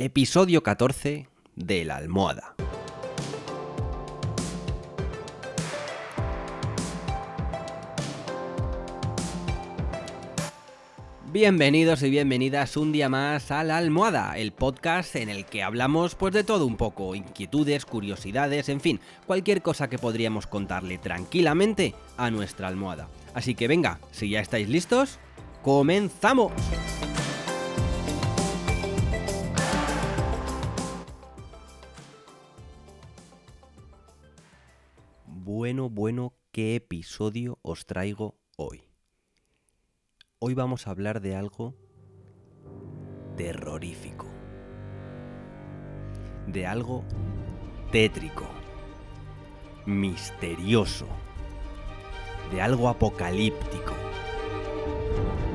Episodio 14 de la almohada. Bienvenidos y bienvenidas un día más a La Almohada, el podcast en el que hablamos pues de todo un poco, inquietudes, curiosidades, en fin, cualquier cosa que podríamos contarle tranquilamente a nuestra almohada. Así que venga, si ya estáis listos, ¡comenzamos! Bueno, bueno, ¿qué episodio os traigo hoy? Hoy vamos a hablar de algo terrorífico. De algo tétrico, misterioso, de algo apocalíptico.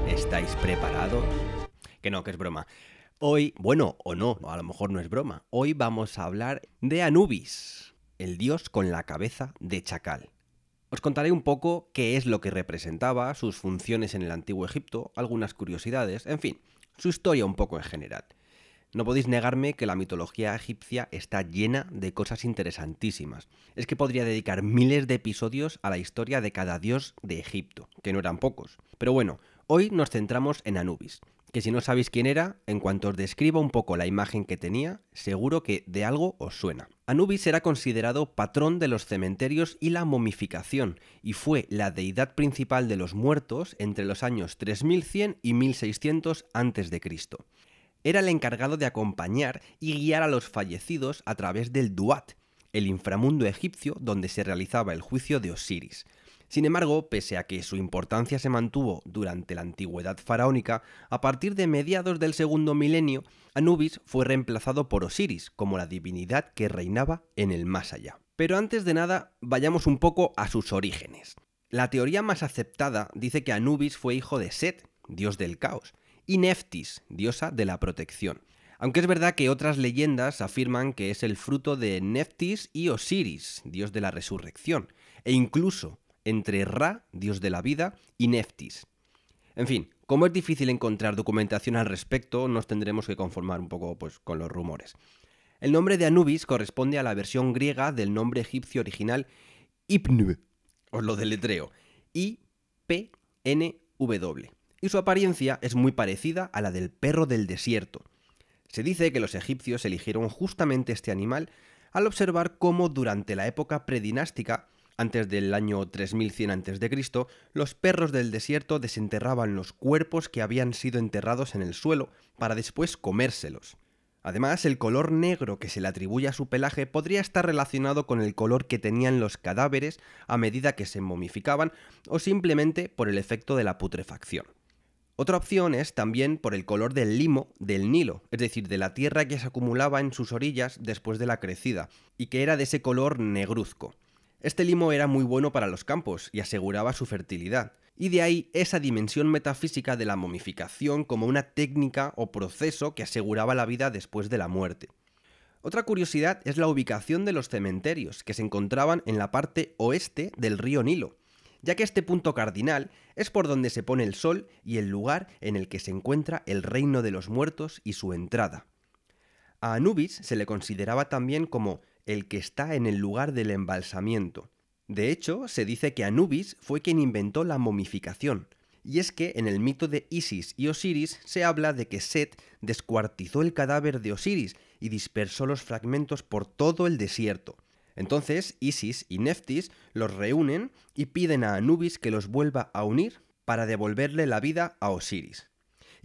¿Estáis preparados? Que no, que es broma. Hoy, bueno, o no, a lo mejor no es broma. Hoy vamos a hablar de Anubis, el dios con la cabeza de chacal. Os contaré un poco qué es lo que representaba, sus funciones en el antiguo Egipto, algunas curiosidades, en fin, su historia un poco en general. No podéis negarme que la mitología egipcia está llena de cosas interesantísimas. Es que podría dedicar miles de episodios a la historia de cada dios de Egipto, que no eran pocos. Pero bueno, hoy nos centramos en Anubis, que si no sabéis quién era, en cuanto os describa un poco la imagen que tenía, seguro que de algo os suena. Anubis era considerado patrón de los cementerios y la momificación, y fue la deidad principal de los muertos entre los años 3100 y 1600 a.C. Era el encargado de acompañar y guiar a los fallecidos a través del Duat, el inframundo egipcio donde se realizaba el juicio de Osiris. Sin embargo, pese a que su importancia se mantuvo durante la antigüedad faraónica, a partir de mediados del segundo milenio, Anubis fue reemplazado por Osiris como la divinidad que reinaba en el más allá. Pero antes de nada, vayamos un poco a sus orígenes. La teoría más aceptada dice que Anubis fue hijo de Set, dios del caos, y Neftis, diosa de la protección. Aunque es verdad que otras leyendas afirman que es el fruto de Neftis y Osiris, dios de la resurrección, e incluso entre Ra, dios de la vida, y Neftis. En fin, como es difícil encontrar documentación al respecto, nos tendremos que conformar un poco pues, con los rumores. El nombre de Anubis corresponde a la versión griega del nombre egipcio original Ipnu, os lo deletreo, I-P-N-W, y su apariencia es muy parecida a la del perro del desierto. Se dice que los egipcios eligieron justamente este animal al observar cómo durante la época predinástica antes del año 3100 a.C., los perros del desierto desenterraban los cuerpos que habían sido enterrados en el suelo para después comérselos. Además, el color negro que se le atribuye a su pelaje podría estar relacionado con el color que tenían los cadáveres a medida que se momificaban o simplemente por el efecto de la putrefacción. Otra opción es también por el color del limo del Nilo, es decir, de la tierra que se acumulaba en sus orillas después de la crecida, y que era de ese color negruzco. Este limo era muy bueno para los campos y aseguraba su fertilidad, y de ahí esa dimensión metafísica de la momificación como una técnica o proceso que aseguraba la vida después de la muerte. Otra curiosidad es la ubicación de los cementerios, que se encontraban en la parte oeste del río Nilo, ya que este punto cardinal es por donde se pone el sol y el lugar en el que se encuentra el reino de los muertos y su entrada. A Anubis se le consideraba también como el que está en el lugar del embalsamiento. De hecho, se dice que Anubis fue quien inventó la momificación, y es que en el mito de Isis y Osiris se habla de que Set descuartizó el cadáver de Osiris y dispersó los fragmentos por todo el desierto. Entonces Isis y Neftis los reúnen y piden a Anubis que los vuelva a unir para devolverle la vida a Osiris.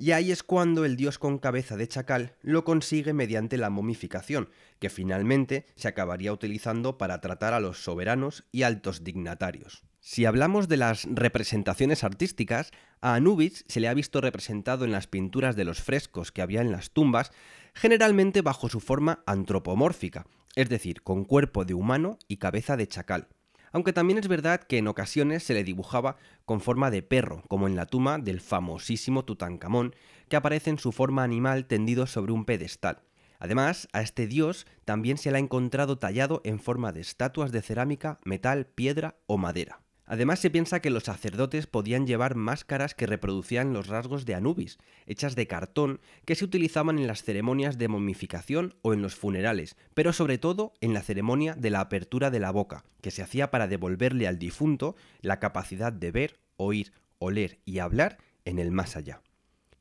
Y ahí es cuando el dios con cabeza de chacal lo consigue mediante la momificación, que finalmente se acabaría utilizando para tratar a los soberanos y altos dignatarios. Si hablamos de las representaciones artísticas, a Anubis se le ha visto representado en las pinturas de los frescos que había en las tumbas, generalmente bajo su forma antropomórfica, es decir, con cuerpo de humano y cabeza de chacal aunque también es verdad que en ocasiones se le dibujaba con forma de perro, como en la tumba del famosísimo Tutankamón, que aparece en su forma animal tendido sobre un pedestal. Además, a este dios también se le ha encontrado tallado en forma de estatuas de cerámica, metal, piedra o madera. Además se piensa que los sacerdotes podían llevar máscaras que reproducían los rasgos de Anubis, hechas de cartón, que se utilizaban en las ceremonias de momificación o en los funerales, pero sobre todo en la ceremonia de la apertura de la boca, que se hacía para devolverle al difunto la capacidad de ver, oír, oler y hablar en el más allá.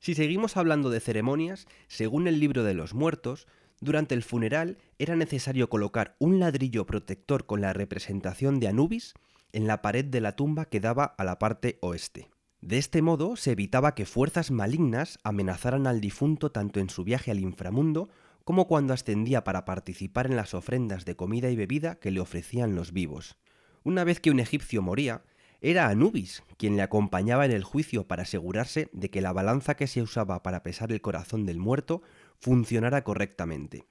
Si seguimos hablando de ceremonias, según el libro de los muertos, durante el funeral era necesario colocar un ladrillo protector con la representación de Anubis en la pared de la tumba que daba a la parte oeste. De este modo se evitaba que fuerzas malignas amenazaran al difunto tanto en su viaje al inframundo como cuando ascendía para participar en las ofrendas de comida y bebida que le ofrecían los vivos. Una vez que un egipcio moría, era Anubis quien le acompañaba en el juicio para asegurarse de que la balanza que se usaba para pesar el corazón del muerto funcionara correctamente.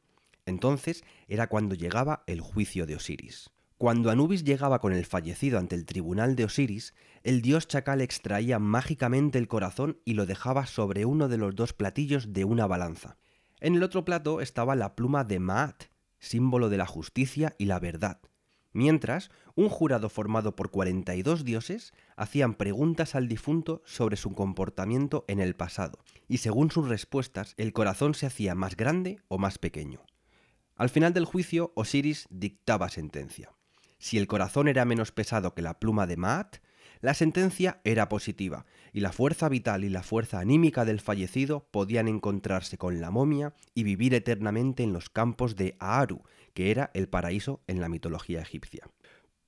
Entonces era cuando llegaba el juicio de Osiris. Cuando Anubis llegaba con el fallecido ante el tribunal de Osiris, el dios chacal extraía mágicamente el corazón y lo dejaba sobre uno de los dos platillos de una balanza. En el otro plato estaba la pluma de Maat, símbolo de la justicia y la verdad. Mientras, un jurado formado por 42 dioses hacían preguntas al difunto sobre su comportamiento en el pasado, y según sus respuestas, el corazón se hacía más grande o más pequeño. Al final del juicio, Osiris dictaba sentencia. Si el corazón era menos pesado que la pluma de Maat, la sentencia era positiva, y la fuerza vital y la fuerza anímica del fallecido podían encontrarse con la momia y vivir eternamente en los campos de Aaru, que era el paraíso en la mitología egipcia.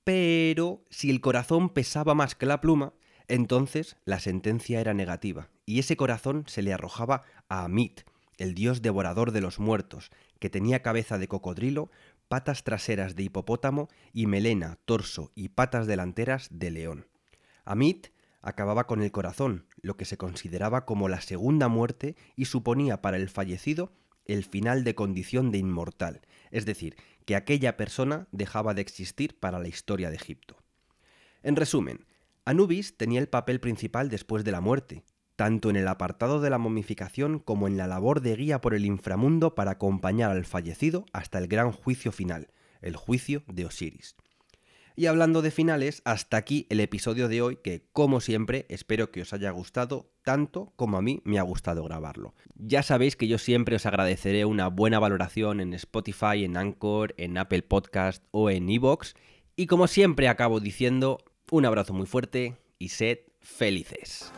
Pero si el corazón pesaba más que la pluma, entonces la sentencia era negativa, y ese corazón se le arrojaba a Amit, el dios devorador de los muertos, que tenía cabeza de cocodrilo, patas traseras de hipopótamo y melena, torso y patas delanteras de león. Amit acababa con el corazón, lo que se consideraba como la segunda muerte y suponía para el fallecido el final de condición de inmortal, es decir, que aquella persona dejaba de existir para la historia de Egipto. En resumen, Anubis tenía el papel principal después de la muerte, tanto en el apartado de la momificación como en la labor de guía por el inframundo para acompañar al fallecido hasta el gran juicio final, el juicio de Osiris. Y hablando de finales, hasta aquí el episodio de hoy que, como siempre, espero que os haya gustado tanto como a mí me ha gustado grabarlo. Ya sabéis que yo siempre os agradeceré una buena valoración en Spotify, en Anchor, en Apple Podcast o en Evox. Y como siempre acabo diciendo, un abrazo muy fuerte y sed felices.